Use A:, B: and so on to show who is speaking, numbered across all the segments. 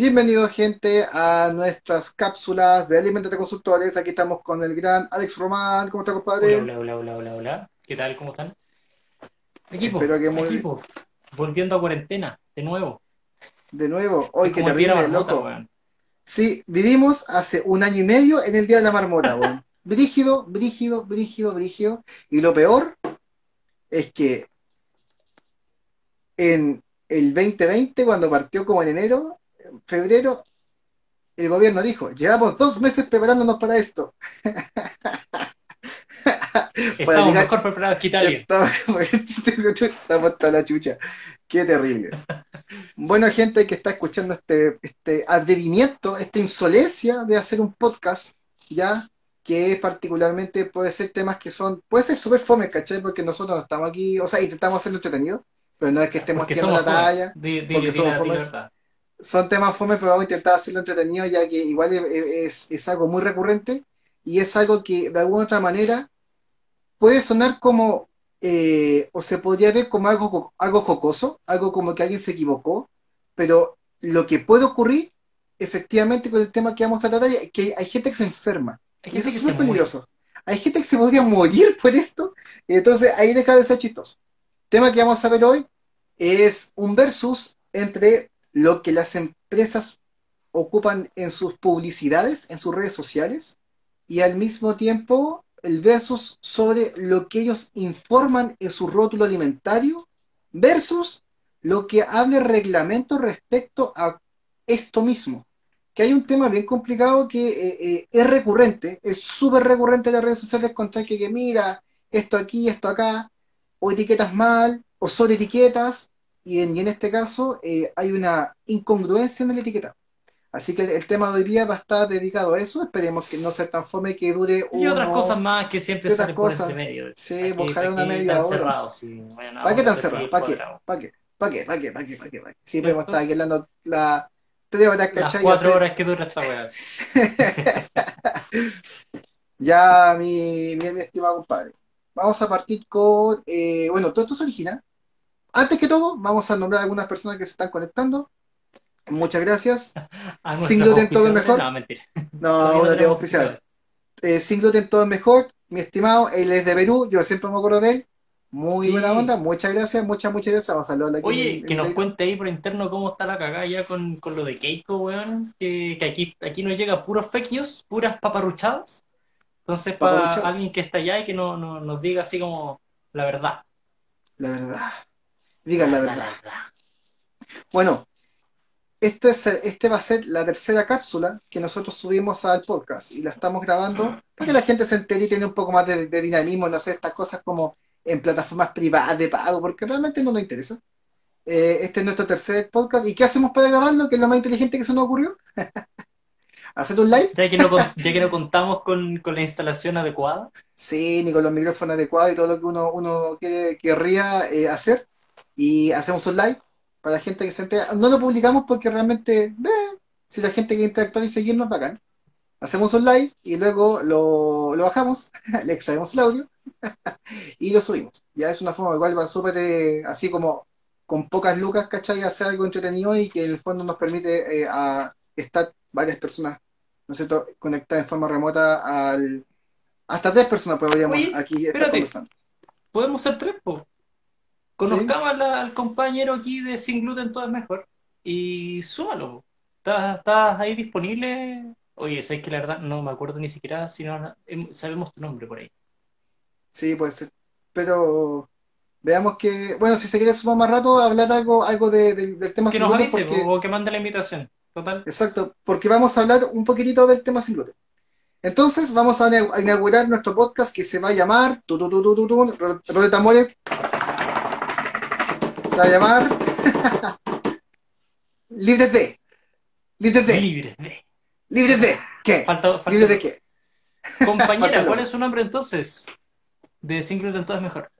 A: Bienvenido gente a nuestras cápsulas de Alimentos de Consultores. Aquí estamos con el gran Alex Román. ¿Cómo está, compadre?
B: Hola, hola, hola, hola, hola. ¿Qué tal? ¿Cómo están? Equipo,
A: Espero que muy-
B: equipo. Volviendo a cuarentena, de nuevo.
A: De nuevo, hoy que
B: marmota,
A: loco.
B: weón.
A: Sí, vivimos hace un año y medio en el Día de la Marmota, weón. Brígido, brígido, brígido, brígido. Y lo peor es que en el 2020, cuando partió como en enero, febrero, el gobierno dijo, llevamos dos meses preparándonos para esto. Para
B: Estamos
A: llegar-
B: mejor preparados que Italia.
A: Estamos hasta la chucha. Qué terrible. Bueno, gente que está escuchando este, este atrevimiento, esta insolencia de hacer un podcast, ya, que particularmente puede ser temas que son, puede ser súper fome, ¿cachai? Porque nosotros no estamos aquí, o sea, intentamos hacerlo entretenido, pero no es que estemos
B: Porque
A: tirando la talla.
B: Di- di-
A: porque
B: di
A: somos Son temas fome, pero vamos a intentar hacerlo entretenido, ya que igual es, es- algo muy recurrente y es algo que de alguna otra manera puede sonar como, eh, o se podría ver como algo, algo jocoso, algo como que alguien se equivocó, pero lo que puede ocurrir efectivamente con el tema que vamos a tratar es que hay gente que se enferma.
B: Hay
A: Y eso es
B: se
A: súper
B: muere.
A: peligroso. Hay gente que se podría morir por esto. y Entonces ahí deja de ser chistoso. tema que vamos a ver hoy es un versus entre lo que las empresas ocupan en sus publicidades, en sus redes sociales, y al mismo tiempo el versus sobre lo que ellos informan en su rótulo alimentario versus lo que habla el reglamento respecto a esto mismo. Que hay un tema bien complicado que eh, eh, es recurrente, es súper recurrente en las redes sociales contar que, que mira, esto aquí, esto acá, o etiquetas mal, o sobre etiquetas, y en, y en este caso eh, hay una incongruencia en el etiquetado. Así que el, el tema de hoy día va a estar dedicado a eso, esperemos que no sea tan fome que dure
B: Y otras
A: uno-
B: cosas más que siempre salen por entre medio.
A: Sí, ojalá
B: aquí
A: una media hora.
B: cerrados, sí. Bueno,
A: ¿Para qué tan cerrado? ¿Para qué? ¿Para qué? ¿Para qué? ¿Para qué? ¿Para qué? ¿Para qué? ¿Para qué? Siempre hemos estado aquí hablando las tres horas,
B: Las
A: ¿cachai?
B: cuatro
A: Hace-
B: horas que dura esta weá.
A: Ya, mi, mi, mi estimado compadre. Vamos a partir con. eh, bueno, todo esto se origina. Antes que todo, vamos a nombrar a algunas personas que se están conectando. Muchas gracias. Sin gluten todo es mejor.
B: No, mentira.
A: No, tenemos oficial. Eh, Sin gluten todo es mejor. Mi estimado, él es de Perú. Yo siempre me acuerdo de él. Muy
B: Sí.
A: buena onda. Muchas gracias, muchas, muchas gracias. Vamos a hablar aquí.
B: Oye,
A: en-
B: que
A: en
B: nos cuente ahí por interno cómo está la cagada ya con, con lo de Keiko, weón. Que, que aquí, aquí nos llega puros news, puras paparruchadas. Entonces, para alguien que está allá y que no, no- nos diga así como la verdad.
A: La verdad. Digan la verdad. Bueno, este, es, este va a ser la tercera cápsula que nosotros subimos al podcast y la estamos grabando para que la gente se entere y tenga un poco más de, de dinamismo, no sé, estas cosas como en plataformas privadas de pago, porque realmente no nos interesa. Eh, este es nuestro tercer podcast. ¿Y qué hacemos para grabarlo? Que es lo más inteligente que se nos ocurrió. Hacer un live.
B: Ya que no, ya que no contamos con, con la instalación adecuada.
A: Sí, ni con los micrófonos adecuados y todo lo que uno, uno quiere- querría eh, hacer. Y hacemos un live para la gente que se entera. No lo publicamos porque realmente, eh, si la gente quiere interactuar y seguirnos, bacán. Hacemos un live y luego lo, lo bajamos, le extraemos el audio y lo subimos. Ya es una forma igual, va súper eh, así como con pocas lucas, ¿cachai? Hacer algo entretenido y que en el fondo nos permite eh, a estar varias personas, ¿no es cierto?, conectadas en forma remota al... Hasta tres personas podríamos
B: Oye,
A: aquí estar
B: espérate.
A: conversando.
B: Podemos ser tres, po. Conozcamos al, al compañero aquí de Sin Gluten Todo es Mejor y súmalo. ¿Estás, estás ahí disponible? Oye, sabes que la verdad no me acuerdo ni siquiera si no em, sabemos tu nombre por ahí.
A: Sí, puede ser. Pero veamos que, bueno, si se quiere sumar más rato, hablar algo, algo de- de- del tema
B: Que
A: sin
B: nos
A: gluten,
B: avise
A: porque-
B: po, o que mande la invitación. Total.
A: Exacto, porque vamos a hablar un poquitito del tema sin gluten. Entonces, vamos a ina- a inaugurar nuestro podcast que se va a llamar, tu, tu, tu, tu, tu, tu, ro- rollo de tambores. Se va a llamar Libres de. Libres de.
B: Libre. de-
A: Libres de. ¿Qué?
B: Falta, falta-
A: ¿Libres de qué?
B: Compañera, ¿cuál es su nombre entonces? De Sin Gluten Todo es Mejor.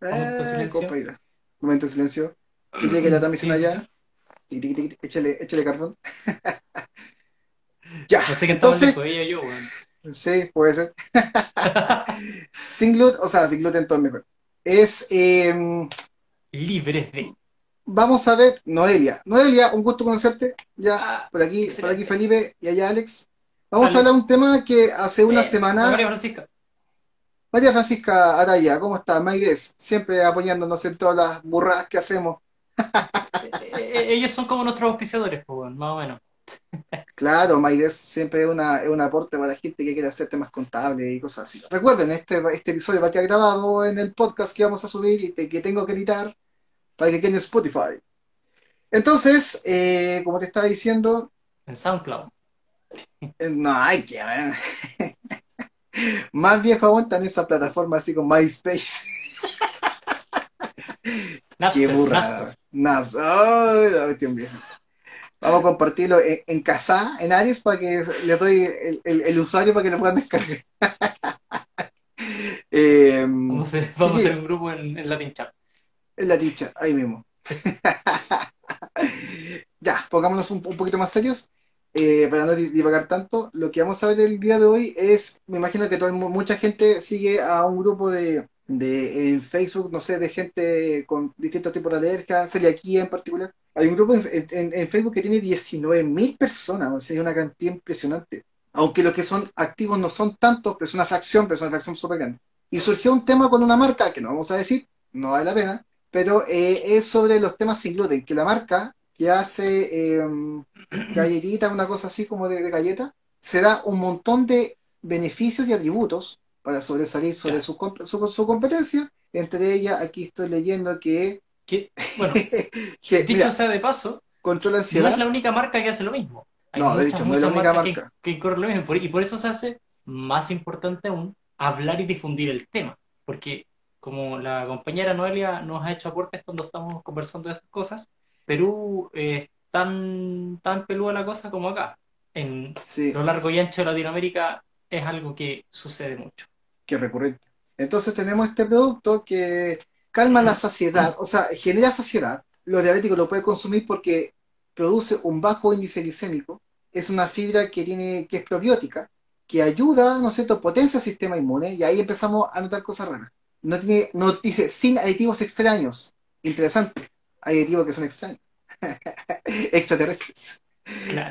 B: Momento de
A: Eh,
B: silencio.
A: compañera. Momento de silencio. Que llegue la transmisión
B: Sí,
A: allá.
B: sí.
A: Échale, échale carbón. ya.
B: Qué estamos
A: Entonces,
B: ella yo, weón.
A: sí, puede ser. Sin gluten, o sea, sin gluten todo mejor. Es, eh,
B: Libres de.
A: vamos a ver, Noelia. Noelia, un gusto conocerte. Ya, ah, por aquí, por aquí Felipe y allá Alex. Vamos a hablar de un tema que hace una eh, semana.
B: María Francisca.
A: María Francisca Araya, ¿cómo está? Maides, siempre apoyándonos en todas las burradas que hacemos.
B: Eh, eh, ellos son como nuestros auspiciadores, pues, más o menos.
A: Claro, Maides siempre es, una, es un aporte para la gente que quiere hacer temas contables y cosas así. Recuerden, este, este episodio va a quedar grabado en el podcast que vamos a subir y que tengo que editar para que quede en Spotify. Entonces, eh, como te estaba diciendo...
B: En SoundCloud.
A: No, hay que ver. Más viejo aún en esa plataforma así con MySpace.
B: Napster, Qué burrada.
A: Napster. Oh, Vamos a compartirlo en, casa, en Aries, para que le doy el, usuario para que lo puedan descargar.
B: eh, vamos, a hacer, un grupo en, en Latin Chat.
A: En Latin Chat, ahí mismo. ya, pongámonos un, poquito más serios. Eh, para no divagar tanto, lo que vamos a ver el día de hoy es, me imagino que mucha gente sigue a un grupo de, de, en Facebook, no sé, de gente con distintos tipos de alergias, celiaquía en particular. Hay un grupo en, Facebook que tiene 19.000 personas, o sea, una cantidad impresionante. Aunque los que son activos no son tantos, pero es una fracción, pero es una fracción súper grande. Y surgió un tema con una marca, que no vamos a decir, no vale la pena, pero eh, es sobre los temas sin gluten, que la marca que hace eh, galletita, una cosa así como de, galleta, se da un montón de beneficios y atributos para sobresalir sobre su, su, competencia. Entre ellas, aquí estoy leyendo que...
B: bueno, dicho sea de paso,
A: controla ansiedad.
B: No es la única marca que hace lo mismo.
A: no, de hecho, no es la única marca.
B: Que, corre lo mismo. Y por eso se hace más importante aún hablar y difundir el tema. Porque, como la compañera Noelia nos ha hecho aportes cuando estamos conversando de estas cosas, Perú es tan, tan peluda la cosa como acá. En lo largo y ancho de Latinoamérica es algo que sucede mucho
A: que recurrente. Entonces tenemos este producto que calma la saciedad, o sea, genera saciedad. Los diabéticos lo pueden consumir porque produce un bajo índice glicémico. Es una fibra que tiene que es probiótica, que ayuda, ¿no es cierto?, potencia el sistema inmune y ahí empezamos a notar cosas raras. No tiene, no dice sin aditivos extraños. Interesante. Hay aditivos que son extraños. Extraterrestres.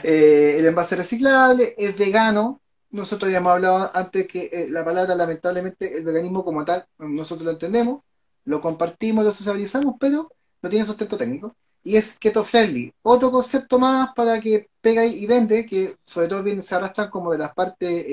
A: Eh, el envase reciclable es vegano, nosotros ya hemos hablado antes que eh, la palabra, lamentablemente, el veganismo como tal, nosotros lo entendemos, lo compartimos, lo socializamos, pero no tiene sustento técnico. Y es keto friendly. Otro concepto más para que pega y vende, que sobre todo bien se arrastran como de las partes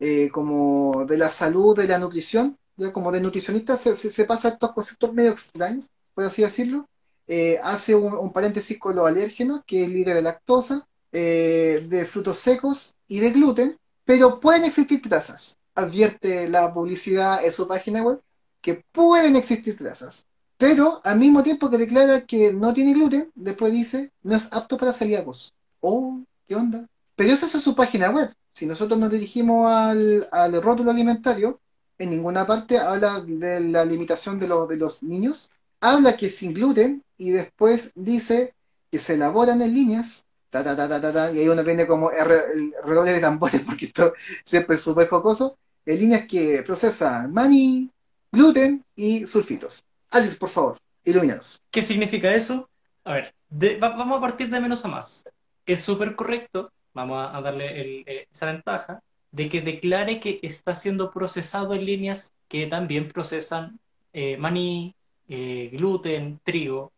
A: eh, como de la salud, de la nutrición, ya como de nutricionista se, se, pasa estos conceptos medio extraños, por así decirlo. Eh, hace un, paréntesis con los alérgenos, que es libre de lactosa, de frutos secos y de gluten, pero pueden existir trazas. Advierte la publicidad en su página web que pueden existir trazas. Pero al mismo tiempo que declara que no tiene gluten, después dice no es apto para celíacos. Oh, ¿qué onda? Pero eso es su página web. Si nosotros nos dirigimos al, rótulo alimentario, en ninguna parte habla de la limitación de, los niños. Habla que sin gluten y después dice que se elaboran en líneas ta, ta, ta, ta, ta, y ahí uno viene como el redoble de tambores, porque esto siempre es súper jocoso, en líneas que procesan maní, gluten y sulfitos. Alex, por favor, ilumínanos.
B: ¿Qué significa eso? A ver, vamos a partir de menos a más. Es súper correcto, vamos a darle eh, esa ventaja, de que declare que está siendo procesado en líneas que también procesan eh, maní, eh, gluten, trigo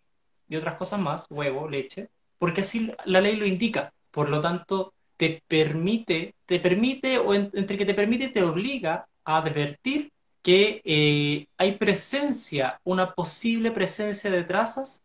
B: y otras cosas más, huevo, leche, porque así la ley lo indica. Por lo tanto, te permite, te permite, o entre que te permite, te obliga a advertir que eh, hay presencia, una posible presencia de trazas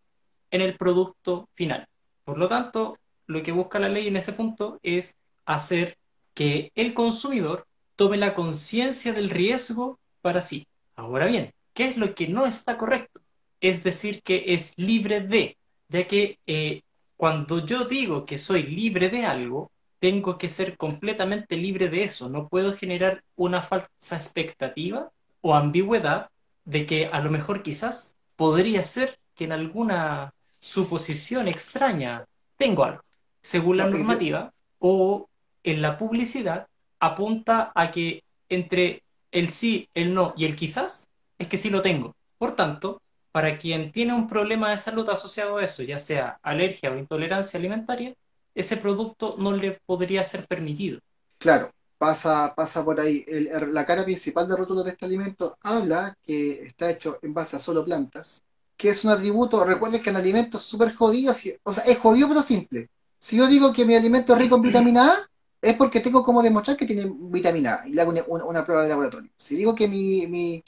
B: en el producto final. Por lo tanto, lo que busca la ley en ese punto es hacer que el consumidor tome la conciencia del riesgo para sí. Ahora bien, ¿qué es lo que no está correcto? Es decir, que es libre de, ya que eh, cuando yo digo que soy libre de algo, tengo que ser completamente libre de eso. No puedo generar una falsa expectativa o ambigüedad de que a lo mejor quizás podría ser que en alguna suposición extraña tengo algo. Según la normativa o en la publicidad, apunta a que entre el sí, el no y el quizás es que sí lo tengo. Por tanto, para quien tiene un problema de salud asociado a eso, ya sea alergia o intolerancia alimentaria, ese producto no le podría ser permitido.
A: Claro, pasa, pasa por ahí. la cara principal de rótulo de este alimento habla que está hecho en base a solo plantas, que es un atributo, recuerden que en alimentos súper jodidos, o sea, es jodido pero simple. Si yo digo que mi alimento es rico en vitamina A, es porque tengo como demostrar que tiene vitamina A y le hago una, prueba de laboratorio. Si digo que mi, mi,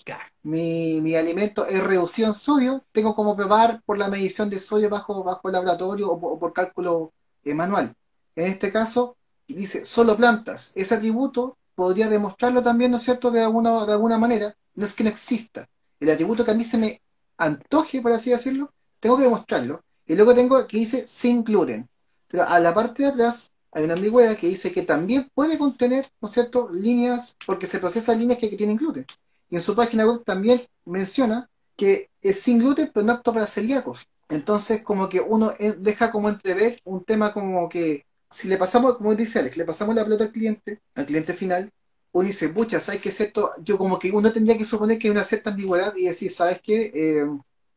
A: mi, alimento es reducido en sodio, tengo como probar por la medición de sodio bajo, bajo el laboratorio o, por cálculo eh, manual. En este caso, dice solo plantas. Ese atributo podría demostrarlo también, ¿no es cierto?, de alguna, de alguna manera. No es que no exista. El atributo que a mí se me antoje, por así decirlo, tengo que demostrarlo. Y luego tengo que dice sin gluten. Pero a la parte de atrás hay una ambigüedad que dice que también puede contener, ¿no es cierto?, líneas, porque se procesan líneas que, tienen gluten. Y en su página web también menciona que es sin gluten, pero no apto para celíacos. Entonces, como que uno eh, deja como entrever un tema como que si le pasamos, como dice Alex, le pasamos la pelota al cliente, al cliente final, uno dice, pucha, ¿sabes qué es esto? Yo como que uno tendría que suponer que hay una cierta ambigüedad y decir, ¿sabes qué? Eh,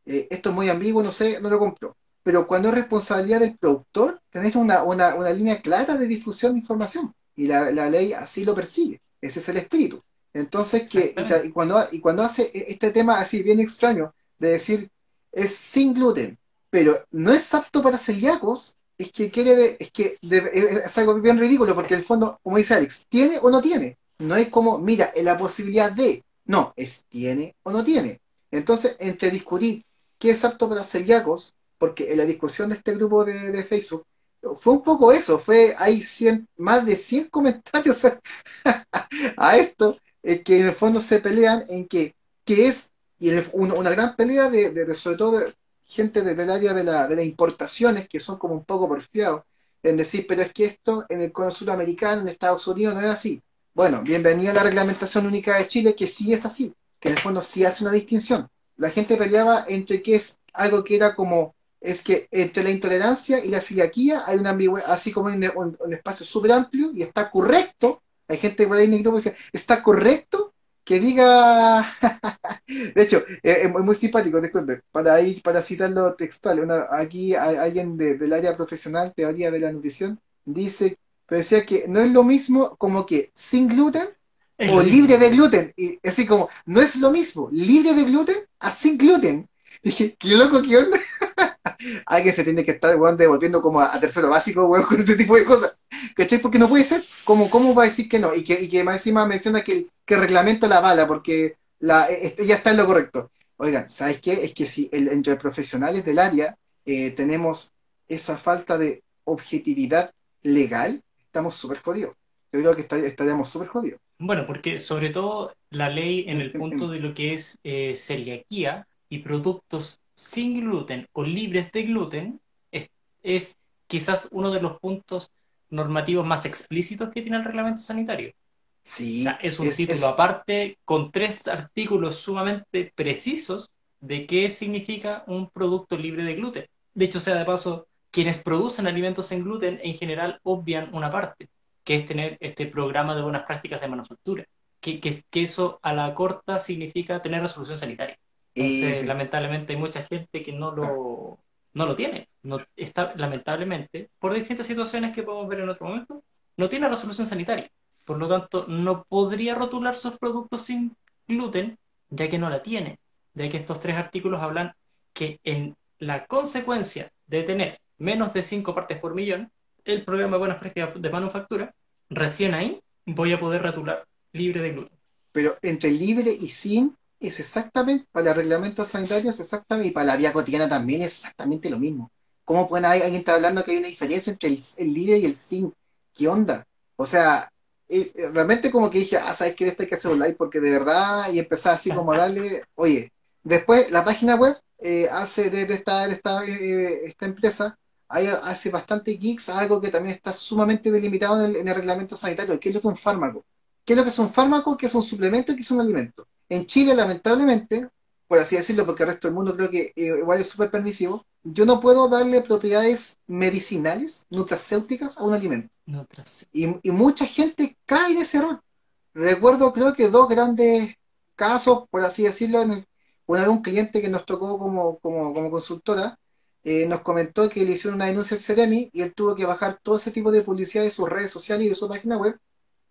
A: eh, esto es muy ambiguo, no sé, no lo compro pero cuando es responsabilidad del productor, tenés una, línea clara de difusión de información y la, ley así lo persigue. Ese es el espíritu. Entonces, que, y, cuando, y cuando hace e, este tema así bien extraño de decir es sin gluten, pero no es apto para celíacos, es que quiere es que es algo bien ridículo porque en el fondo, como dice Alex, tiene o no tiene. No es como, mira, la posibilidad de, no, es tiene o no tiene. Entonces, entre discutir qué es apto para celíacos porque en la discusión de este grupo de, Facebook fue un poco eso, fue, hay más de 100 comentarios a, esto, eh, que en el fondo se pelean en que, es, y una, gran pelea de, sobre todo de gente del área de, la, de las importaciones, que son como un poco porfiados, en decir, pero es que esto en el cono sudamericano, en Estados Unidos, no es así. Bueno, bienvenida a la reglamentación única de Chile, que sí es así, que en el fondo sí hace una distinción. La gente peleaba entre que es algo que era como es que entre la intolerancia y la celiaquía hay una ambigüedad, así como en un, espacio súper amplio y está correcto, hay gente por ahí en el grupo que dice, está correcto que diga, de hecho, es, muy simpático, disculpe, para ir, para citarlo textual, aquí hay, alguien del área profesional, teoría de la nutrición, dice, pero decía que no es lo mismo como que sin gluten o libre de gluten, y así como, no es lo mismo libre de gluten a sin gluten. Dije, qué loco, qué onda. alguien se tiene que estar, devolviendo como a, tercero básico, weón, con este tipo de cosas. ¿Cachai? Porque no puede ser. ¿Cómo, cómo va a decir que no? Y que, y que más encima menciona que, que el reglamento la bala, porque la, este, ya está en lo correcto. Oigan, ¿sabes qué? Es que si el, entre profesionales del área eh, tenemos esa falta de objetividad legal, estamos súper jodidos. Yo creo que estaríamos súper jodidos.
B: Bueno, porque sobre todo la ley en el punto de lo que es eh, celiaquía y productos sin gluten o libres de gluten es, quizás uno de los puntos normativos más explícitos que tiene el reglamento sanitario.
A: Sí,
B: es un título aparte con tres artículos sumamente precisos de qué significa un producto libre de gluten. De hecho, sea de paso, quienes producen alimentos sin gluten en general obvian una parte, que es tener este programa de buenas prácticas de manufactura, que, que, que eso a la corta significa tener resolución sanitaria. Entonces, lamentablemente hay mucha gente que no lo, no lo tiene. No, está, lamentablemente, por distintas situaciones que podemos ver en otro momento, no tiene resolución sanitaria. Por lo tanto, no podría rotular sus productos sin gluten, ya que no la tiene. Ya que estos tres artículos hablan que en la consecuencia de tener menos de 5 partes por millón, el programa de buenas prácticas de manufactura, recién ahí voy a poder rotular libre de gluten.
A: Pero entre libre y sin es exactamente, para el reglamento sanitario es exactamente, y para la vía cotidiana también es exactamente lo mismo. ¿Cómo pueden alguien está hablando que hay una diferencia entre el, libre y el sin? ¿Qué onda? O sea, realmente como que dije, ah, ¿sabes qué? Esto hay que hacer un live porque de verdad, y empezar así como a darle, oye, después la página web eh, hace de, esta, esta, eh, esta empresa, hay, hace bastante geeks, algo que también está sumamente delimitado en el, en el reglamento sanitario, ¿qué es lo que es un fármaco? ¿Qué es lo que es un fármaco? ¿Qué es un suplemento? ¿Qué es un alimento? En Chile, lamentablemente, por así decirlo, porque el resto del mundo creo que eh, igual es súper permisivo, yo no puedo darle propiedades medicinales, nutracéuticas a un alimento. Y, y, mucha gente cae en ese error. Recuerdo creo que dos grandes casos, por así decirlo, una vez un cliente que nos tocó como, como, como consultora eh, nos comentó que le hicieron una denuncia al Ceremi y él tuvo que bajar todo ese tipo de publicidad de sus redes sociales y de su página web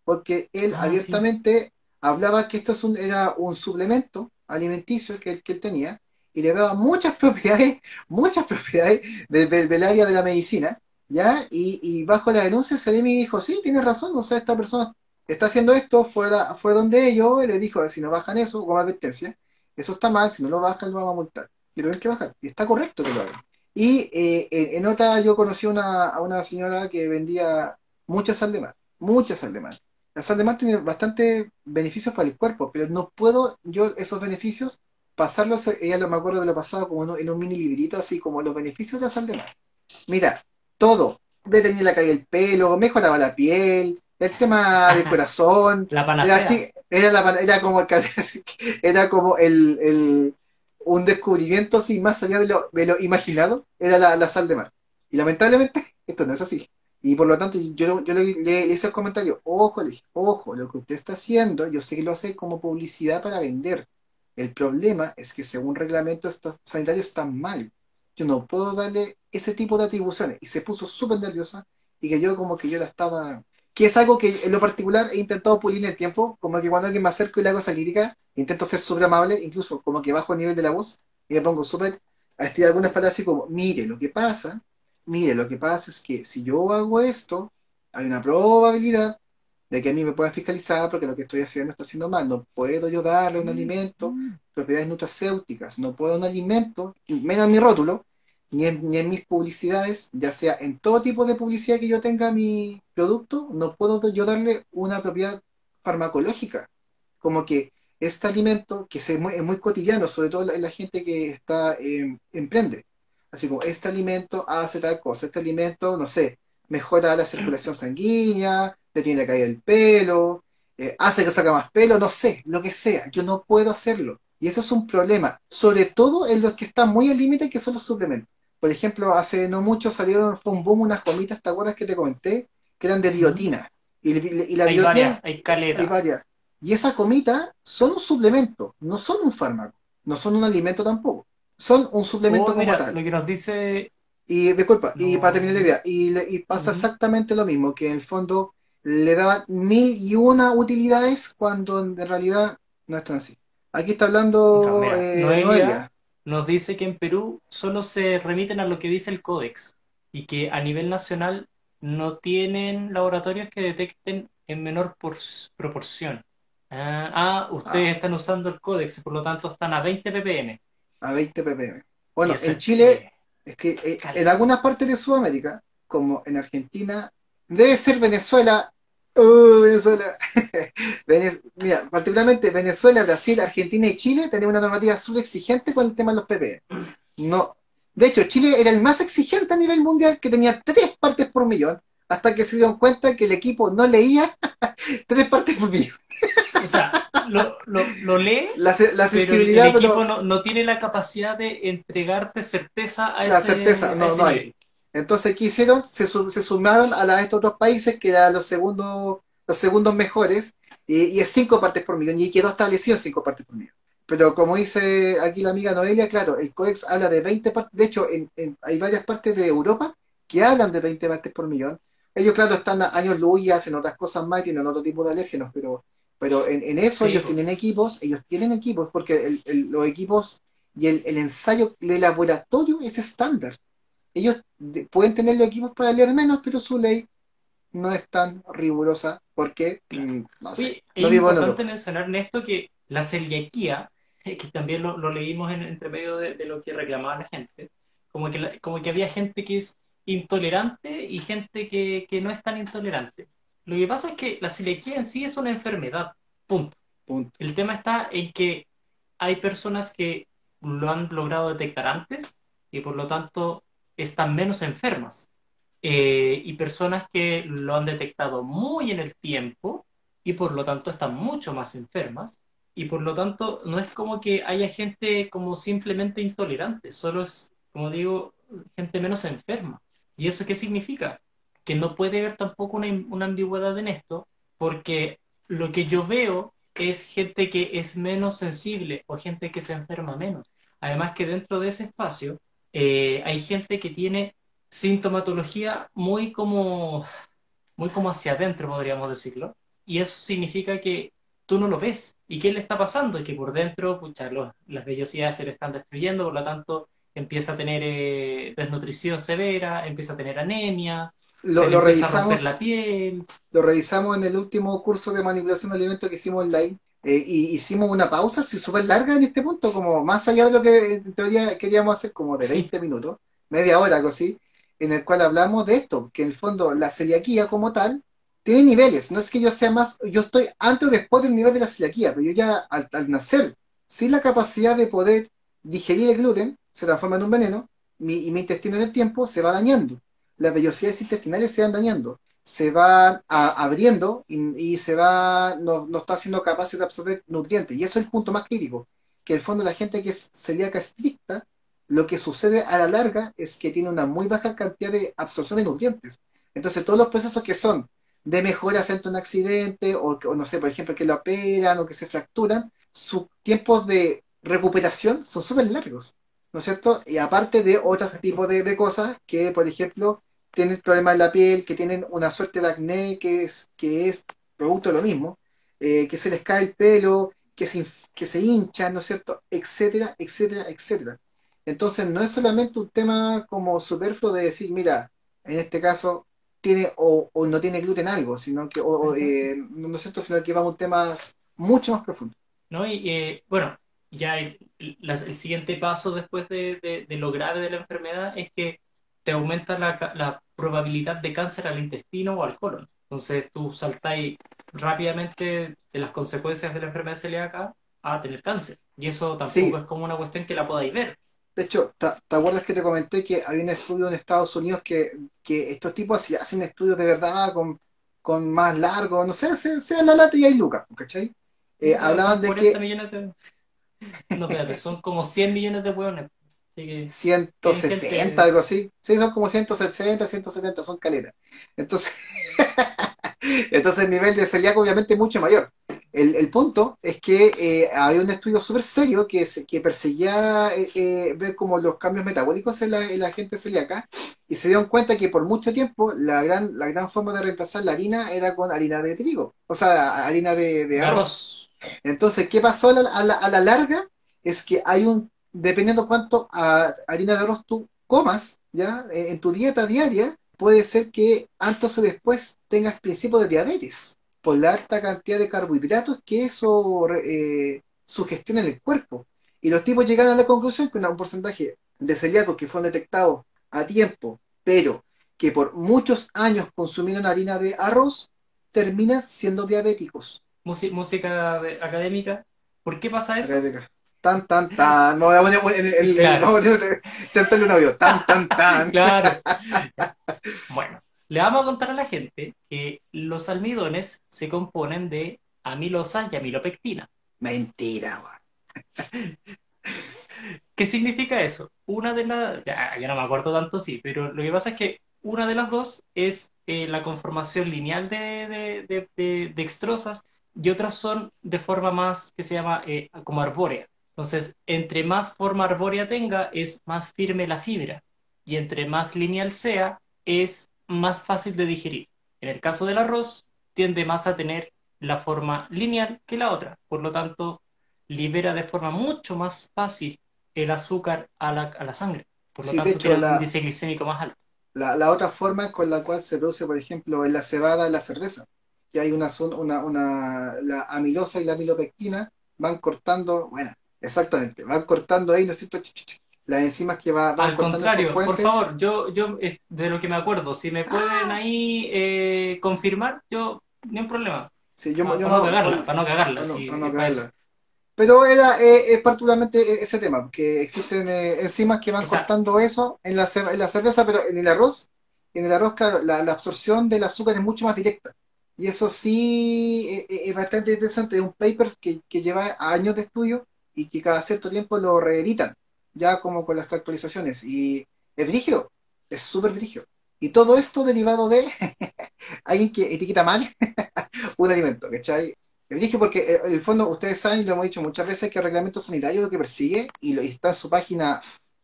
A: porque él
B: Ah, sí.
A: Hablaba que esto es un- era un suplemento alimenticio que, él- tenía y le daba muchas propiedades, muchas propiedades de- de- del área de la medicina, ¿ya? Y, bajo la denuncia Ceremi dijo, sí, tienes razón, o sea, esta persona está haciendo esto, fue, fue donde ellos, y le dijo, si no bajan eso, como advertencia, eso está mal, si no lo bajan, lo vamos a multar. Y lo tienen que bajar. Y está correcto que lo hagan. Y eh, en en otra yo conocí una, a una señora que vendía mucha sal de mar, mucha sal de mar. La sal de mar tiene bastantes beneficios para el cuerpo, pero no puedo yo esos beneficios pasarlos, ella lo me acuerdo que lo pasaba como en un, mini librito, así como los beneficios de la sal de mar. Mira, todo, detenía la caída del pelo, mejoraba la piel, el tema del corazón,
B: La
A: era
B: panacea.
A: así, era, la, era como, era como el, el- un descubrimiento así más allá de lo, de lo imaginado, era la, la sal de mar. Y lamentablemente esto no es así. Y por lo tanto yo, yo le, le- hice el comentario, ojo, le dije, ojo, lo que usted está haciendo, yo sé que lo hace como publicidad para vender. El problema es que según reglamento está- sanitario está mal. Yo no puedo darle ese tipo de atribuciones. Y se puso súper nerviosa y que yo como que yo la estaba que es algo que en lo particular he intentado pulir en el tiempo, como que cuando alguien me acerco y le hago esa crítica, intento ser súper amable, incluso como que bajo el nivel de la voz y me pongo súper a estirar algunas palabras así como, mire, lo que pasa, mire, lo que pasa es que si yo hago esto, hay una probabilidad de que a mí me puedan fiscalizar porque lo que estoy haciendo está haciendo mal. No puedo yo darle un alimento, propiedades nutracéuticas, no puedo un alimento, menos en mi rótulo, ni en, ni en mis publicidades, ya sea en todo tipo de publicidad que yo tenga mi producto, no puedo yo darle una propiedad farmacológica. Como que este alimento, que se, es muy cotidiano, sobre todo en la, gente que está eh, emprende. Así como este alimento hace tal cosa, este alimento, no sé, mejora la circulación sanguínea, detiene la caída del pelo, eh, hace que saca más pelo, no sé, lo que sea. Yo no puedo hacerlo. Y eso es un problema, sobre todo en los que están muy al límite, que son los suplementos. Por ejemplo, hace no mucho salieron, fue un boom, unas gomitas, ¿te acuerdas que te comenté? Que eran de biotina. Y, y la
B: hay
A: biotina,
B: varias, hay caleta.
A: hay varias. Y esas gomitas son un suplemento, no son un fármaco, no son un alimento tampoco. Son un suplemento
B: Oh, mira,
A: como tal.
B: Lo que nos dice.
A: Y disculpa, y para terminar la idea, y, y pasa exactamente lo mismo, que en el fondo le daban mil y una utilidades cuando en realidad no están así. Aquí está hablando
B: No, mira,
A: eh,
B: Noelia.
A: Noelia.
B: nos dice que en Perú solo se remiten a lo que dice el códex y que a nivel nacional no tienen laboratorios que detecten en menor por- proporción. Ah, ah, ustedes
A: Ah.
B: están usando el códex, por lo tanto están a 20 ppm.
A: A 20 ppm. Bueno, en Chile, es que eh, en algunas partes de Sudamérica, como en Argentina, debe ser Venezuela. ¡Uh, Venezuela! Venez- Mira, particularmente Venezuela, Brasil, Argentina y Chile tienen una normativa súper exigente con el tema de los ppm. No. De hecho, Chile era el más exigente a nivel mundial, que tenía tres partes por millón, hasta que se dieron cuenta que el equipo no leía tres partes por millón.
B: O sea, lo, lo, lo lee,
A: La, se- la
B: pero el,
A: sensibilidad,
B: equipo
A: pero-
B: no, no tiene la capacidad de entregarte certeza a
A: La
B: ese,
A: certeza, no, no hay.
B: nivel.
A: Entonces, ¿qué hicieron? Se, su- se sumaron a, la- a estos otros países que eran los segundos, los segundos mejores, y, y es cinco partes por millón, y quedó establecido cinco partes por millón. Pero como dice aquí la amiga Noelia, claro, el COEX habla de 20 partes, de hecho, en- en- hay varias partes de Europa que hablan de 20 partes por millón. Ellos, claro, están a años luz y hacen otras cosas más, y tienen otro tipo de alérgenos, pero, pero en, en eso
B: Sí,
A: ellos tienen equipos, ellos tienen equipos, porque el- el- los equipos y el, el ensayo de laboratorio es estándar. Ellos de- pueden tener los equipos para leer menos, pero su ley no es tan rigurosa porque, mm, no sé,
B: Oye,
A: no
B: es importante mencionar en esto que la celiaquía, que también lo, lo leímos en, entre medio de, de lo que reclamaba la gente, como que, la- como que había gente que es intolerante y gente que, que no es tan intolerante. Lo que pasa es que la celiaquía en sí es una enfermedad, punto.
A: Punto.
B: El tema está en que hay personas que lo han logrado detectar antes y por lo tanto están menos enfermas. Eh, y personas que lo han detectado muy en el tiempo y por lo tanto están mucho más enfermas. Y por lo tanto no es como que haya gente como simplemente intolerante, solo es, como digo, gente menos enferma. ¿Y eso qué significa? Que no puede haber tampoco una, una ambigüedad en esto, porque lo que yo veo es gente que es menos sensible o gente que se enferma menos. Además que dentro de ese espacio eh, hay gente que tiene sintomatología muy como, muy como hacia adentro, podríamos decirlo. Y eso significa que tú no lo ves. ¿Y qué le está pasando? Que por dentro, pucha, las vellosidades se le están destruyendo, por lo tanto empieza a tener eh, desnutrición severa, empieza a tener anemia,
A: lo,
B: se
A: lo
B: empieza a
A: revisamos,
B: romper la piel.
A: lo revisamos en el último curso de manipulación de alimentos que hicimos online. eh, y hicimos una pausa súper larga en este punto, como más allá de lo que en teoría queríamos hacer, como de
B: Sí,
A: 20 minutos, media hora, algo así, en el cual hablamos de esto, que en el fondo la celiaquía como tal tiene niveles, no es que yo sea más, yo estoy antes o después del nivel de la celiaquía, pero yo ya al, al nacer sin la capacidad de poder digerir el gluten, se transforma en un veneno, y mi intestino en el tiempo se va dañando, las vellosidades intestinales se van dañando, se van abriendo y, se va, no, no está siendo capaces de absorber nutrientes, y eso es el punto más crítico, que el fondo la gente que es celíaca estricta, lo que sucede a la larga es que tiene una muy baja cantidad de absorción de nutrientes. Entonces todos los procesos que son de mejora frente a un accidente, o, o no sé, por ejemplo, que lo operan o que se fracturan, sus tiempos de recuperación son súper largos, ¿no es cierto? Y aparte de otros tipos de, de cosas que, por ejemplo, tienen problemas en la piel, que tienen una suerte de acné que es, que es producto de lo mismo, eh, que se les cae el pelo, que se, que se hinchan, ¿no es cierto? Etcétera, etcétera, etcétera. Entonces no es solamente un tema como superfluo de decir, mira, en este caso tiene o, o no tiene gluten algo, sino que, o, eh, no es cierto, sino que va a un tema mucho más profundo.
B: ¿no? Y eh, bueno, ya el, la- el siguiente paso después de, de- de lo grave de la enfermedad es que te aumenta la, la probabilidad de cáncer al intestino o al colon. Entonces tú saltáis rápidamente de las consecuencias de la enfermedad celíaca a tener cáncer. Y eso tampoco
A: Sí,
B: es como una cuestión que la podáis ver.
A: de hecho, ¿te, te acuerdas que te comenté que había un estudio en Estados Unidos que, que estos tipos hacen estudios de verdad con, con más largo, no sé, sea, sea la lata y hay lucas, ¿cachai? Eh, hablaban de
B: 40
A: que
B: de... No, espérate, son como 100 millones de hueones. Así que tienen
A: 160,
B: gente...
A: algo así. Sí, son como 160, 170, son caletas. Entonces, entonces el nivel de celíaco obviamente es mucho mayor. El, el punto es que eh, había un estudio súper serio que, se- que perseguía eh, eh, ver como los cambios metabólicos en la, en la gente celíaca y se dieron cuenta que por mucho tiempo la gran, la gran forma de reemplazar la harina era con harina de trigo, o sea, harina de, de
B: De
A: arroz.
B: arroz.
A: Entonces, ¿qué pasó a la, a la- a la larga? Es que hay un, dependiendo cuánto ah, harina de arroz tú comas, ¿ya? En, en tu dieta diaria, puede ser que antes o después tengas principio de diabetes, por la alta cantidad de carbohidratos que eso eh, sugestiona en el cuerpo. Y los tipos llegaron a la conclusión que un porcentaje de celíacos que fueron detectados a tiempo, pero que por muchos años consumieron harina de arroz, terminan siendo diabéticos.
B: Música académica. ¿Por qué pasa eso?
A: Académica. Tan, tan, tan. Me voy a poner el,
B: Claro,
A: un audio. Tan, tan, tan.
B: claro. Bueno, le vamos a contar a la gente que los almidones se componen de amilosa y amilopectina.
A: Mentira, weón.
B: ¿Qué significa eso? Una de las, ya, ya no me acuerdo tanto, sí, pero lo que pasa es que una de las dos es eh, la conformación lineal de, de, de, de- dextrosas y otras son de forma más que se llama eh, como arbórea. Entonces, entre más forma arbórea tenga, es más firme la fibra y entre más lineal sea, es más fácil de digerir. En el caso del arroz, tiende más a tener la forma lineal que la otra, por lo tanto, libera de forma mucho más fácil el azúcar a la, a la sangre. Por lo
A: Sí,
B: tanto, tiene un índice glicémico más alto.
A: la, la otra forma con la cual se produce, por ejemplo, en la cebada, en la cerveza, que hay una, una, una, la amilosa y la amilopectina van cortando, bueno, exactamente, van cortando ahí, ¿no es cierto? Las enzimas que va- van
B: Al
A: cortando
B: contrario, por favor, yo, yo de lo que me acuerdo, si me pueden
A: Ah,
B: ahí eh, confirmar, yo, ni un problema.
A: sí, yo,
B: Para
A: yo
B: no
A: no,
B: cagarla, para no cagarla, sí,
A: no. Pero era, eh, es particularmente e- ese tema, porque existen eh, enzimas que van cortando eso en la, en la cerveza, pero en el arroz, en el arroz, claro, la, la absorción del azúcar es mucho más directa. Y eso sí eh, eh, es bastante interesante, es un paper que, que lleva años de estudio y que cada cierto tiempo lo reeditan, ya como con las actualizaciones. Y es brígido, es súper brígido. Y todo esto derivado de alguien que etiqueta mal un alimento, ¿cachai? dije porque eh, en el fondo, ustedes saben, y lo hemos dicho muchas veces, que el reglamento sanitario lo que persigue, y, lo, está en su página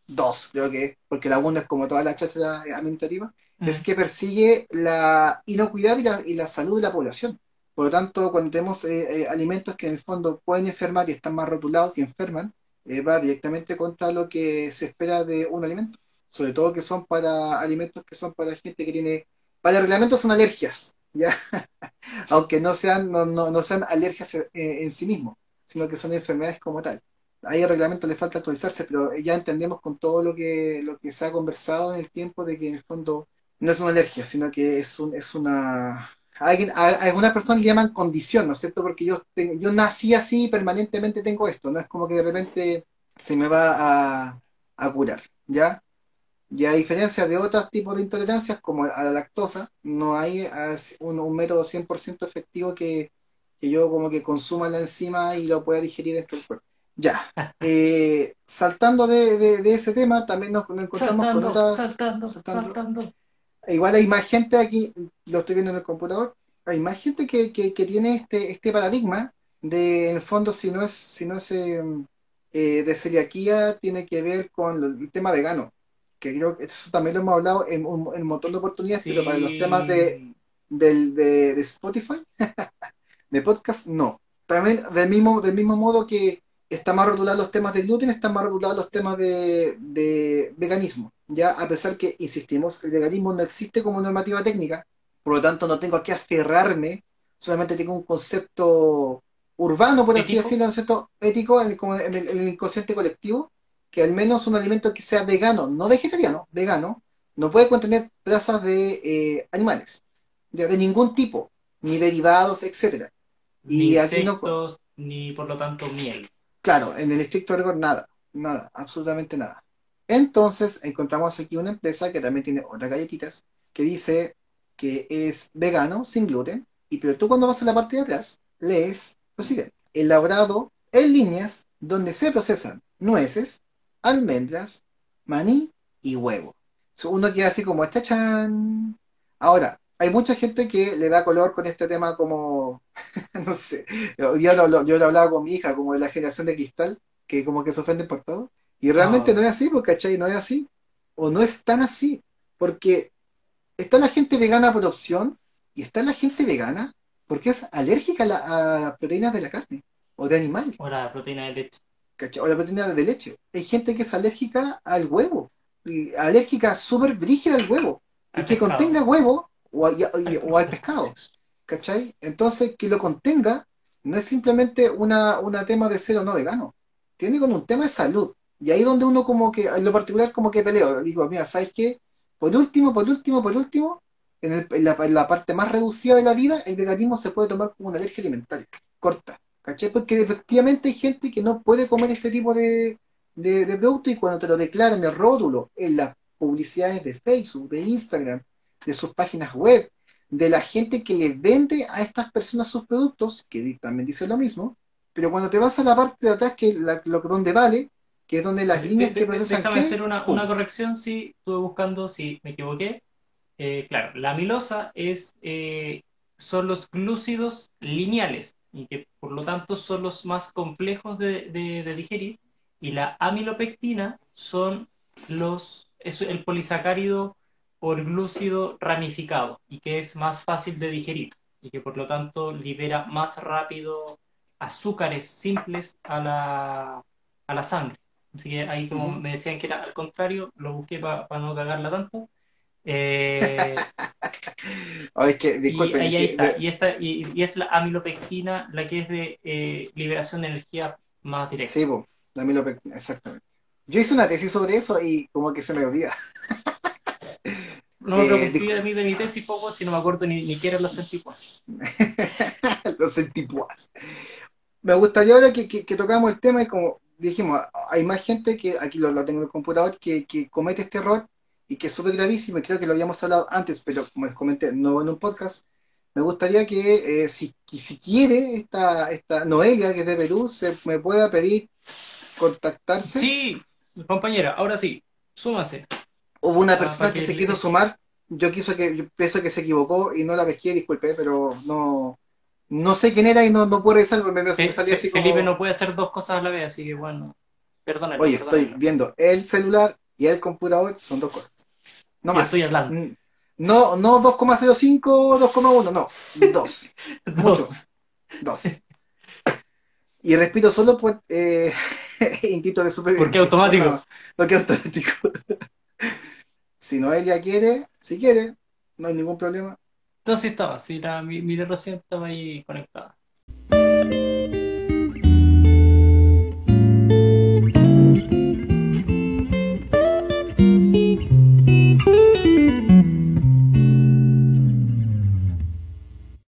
A: 2, creo que, porque la 1 es como toda la chacha administrativa, mm. es que persigue la inocuidad y la, y la, salud de la población. Por lo tanto, cuando tenemos eh, eh, alimentos que en el fondo pueden enfermar y están más rotulados y enferman, va directamente contra lo que se espera de un alimento. Sobre todo que son para alimentos que son para gente que tiene... Para el reglamento son alergias, ¿ya? aunque no sean, no, no, no sean alergias eh, en sí mismos, sino que son enfermedades como tal. Ahí el reglamento le falta actualizarse, pero ya entendemos con todo lo que, lo que se ha conversado en el tiempo de que en el fondo no es una alergia, sino que es, un, es una... Alguien, a, algunas personas le llaman condición, ¿no es cierto? Porque yo, yo nací así, permanentemente tengo esto, no es como que de repente se me va a, a curar, ¿ya? Y a diferencia de otros tipos de intolerancias, como a la lactosa, no hay un, método 100% efectivo que, yo como que consuma la enzima y lo pueda digerir dentro del cuerpo. Ya, eh, saltando de, ese tema, también nos, encontramos con otras...
B: Saltando, saltando,
A: Igual hay más gente aquí, lo estoy viendo en el computador, hay más gente que, tiene este, este paradigma de, en el fondo, si no es, si no es eh, eh, de celiaquía, tiene que ver con el tema vegano que creo que eso también lo hemos hablado en un, montón de oportunidades, pero para los temas de, de, Spotify, de podcast, no. También del mismo, del mismo modo que está más rotulado los temas de gluten, están más rotulados los temas de, de, veganismo. Ya, a pesar que, insistimos, el veganismo no existe como normativa técnica, por lo tanto no tengo que aferrarme, solamente tengo un concepto urbano, por así decirlo, un concepto ético en, en el inconsciente colectivo, que al menos un alimento que sea vegano, no vegetariano, vegano, no puede contener trazas de eh, animales, de, ningún tipo, ni derivados, etcétera.
B: Ni y insectos, ni por lo tanto miel.
A: Claro, en el estricto rigor nada, nada, absolutamente nada. Entonces encontramos aquí una empresa que también tiene otras galletitas que dice que es vegano, sin gluten, y pero tú cuando vas a la parte de atrás lees lo siguiente, elaborado en líneas donde se procesan nueces, almendras, maní y huevo. Uno queda así como chan. Ahora, hay mucha gente que le da color con este tema como, no sé, yo, lo, yo lo hablaba con mi hija, como de la generación de cristal, que como que se ofenden por todo. Y realmente no, es así, porque ¿cachai? No es así. O no es tan así. Porque está la gente vegana por opción y está la gente vegana porque es alérgica a, la, las proteínas de la carne o de animales.
B: O la proteína de leche.
A: O la proteína de leche. Hay gente que es alérgica al huevo, y alérgica súper brígida al huevo, y que contenga huevo o, al pescado. ¿Cachai? Entonces, que lo contenga no es simplemente una, una tema de ser o no vegano, tiene como un tema de salud. Y ahí donde uno como que, en lo particular como que peleo, digo, mira, ¿sabes qué? Por último, por último, por último, en, la, en la parte más reducida de la vida, el veganismo se puede tomar como una alergia alimentaria, corta. ¿Cachai? Porque efectivamente hay gente que no puede comer este tipo de, de, producto y cuando te lo declaran el rótulo en las publicidades de Facebook, de Instagram, de sus páginas web, de la gente que le vende a estas personas sus productos, que también dice lo mismo, pero cuando te vas a la parte de atrás, que lo, donde vale, que es donde las líneas que procesan...
B: Déjame hacer una, una, corrección, si estuve buscando, si me equivoqué. Eh, claro, la amilosa es, eh, son los glúcidos lineales, y que por lo tanto son los más complejos de, digerir, y la amilopectina son los, es el polisacárido por glúcido ramificado y que es más fácil de digerir y que por lo tanto libera más rápido azúcares simples a la, a la sangre. Así que ahí como me decían que era al contrario, lo busqué para no cagarla tanto. Eh, Y, esta, y, es la amilopectina la que es de eh, liberación de energía más directa.
A: Sí, la amilopectina, exactamente. Yo hice una tesis sobre eso y como que se me olvida.
B: No me eh, preocupé de, mí de mi tesis poco si no me acuerdo ni, ni qué eran los centipuas.
A: los centipuas. Me gustaría ahora que, que, tocamos el tema y como dijimos, hay más gente que, aquí lo, lo tengo en el computador, que, que comete este error y que es súper gravísimo, y creo que lo habíamos hablado antes, pero como les comenté, no en un podcast, me gustaría que eh, si, si quiere esta, esta Noelia, que es de Perú, se me pueda pedir contactarse.
B: Sí, compañera, ahora sí, súmase.
A: Hubo una ah, persona que, se quiso sumar, yo quiso que, yo pienso que se equivocó y no la pesqué, disculpe, pero no, no sé quién era y no, no puedo revisarlo, me, me salía así como...
B: Felipe no puede hacer dos cosas a la vez, así que bueno, perdónalo.
A: Oye, estoy viendo el celular y el computador, son dos cosas. No más.
B: estoy hablando.
A: No, no 2,05, 2,1, no, 2.
B: dos.
A: Dos. Y repito solo por eh, instinto de supervivencia.
B: Porque automático.
A: porque automático. Si Noelia quiere, si quiere, no hay ningún problema.
B: Entonces estaba, sí, la, mi, mi estaba ahí conectada.